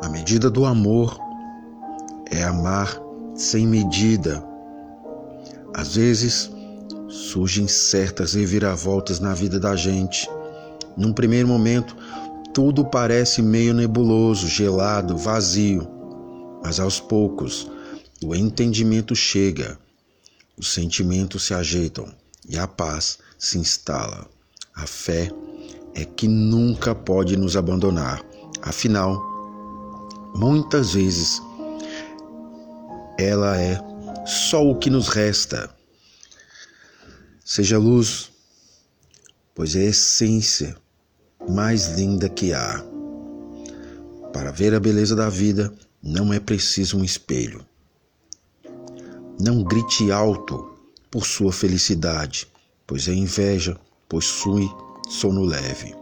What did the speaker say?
A medida do amor é amar sem medida. Às vezes surgem certas reviravoltas na vida da gente. Num primeiro momento, tudo parece meio nebuloso, gelado, vazio, mas aos poucos o entendimento chega, os sentimentos se ajeitam e a paz se instala. A fé é que nunca pode nos abandonar. Afinal, muitas vezes ela é só o que nos resta. Seja luz, pois é a essência mais linda que há. Para ver a beleza da vida, não é preciso um espelho. Não grite alto por sua felicidade, pois a inveja possui sono leve.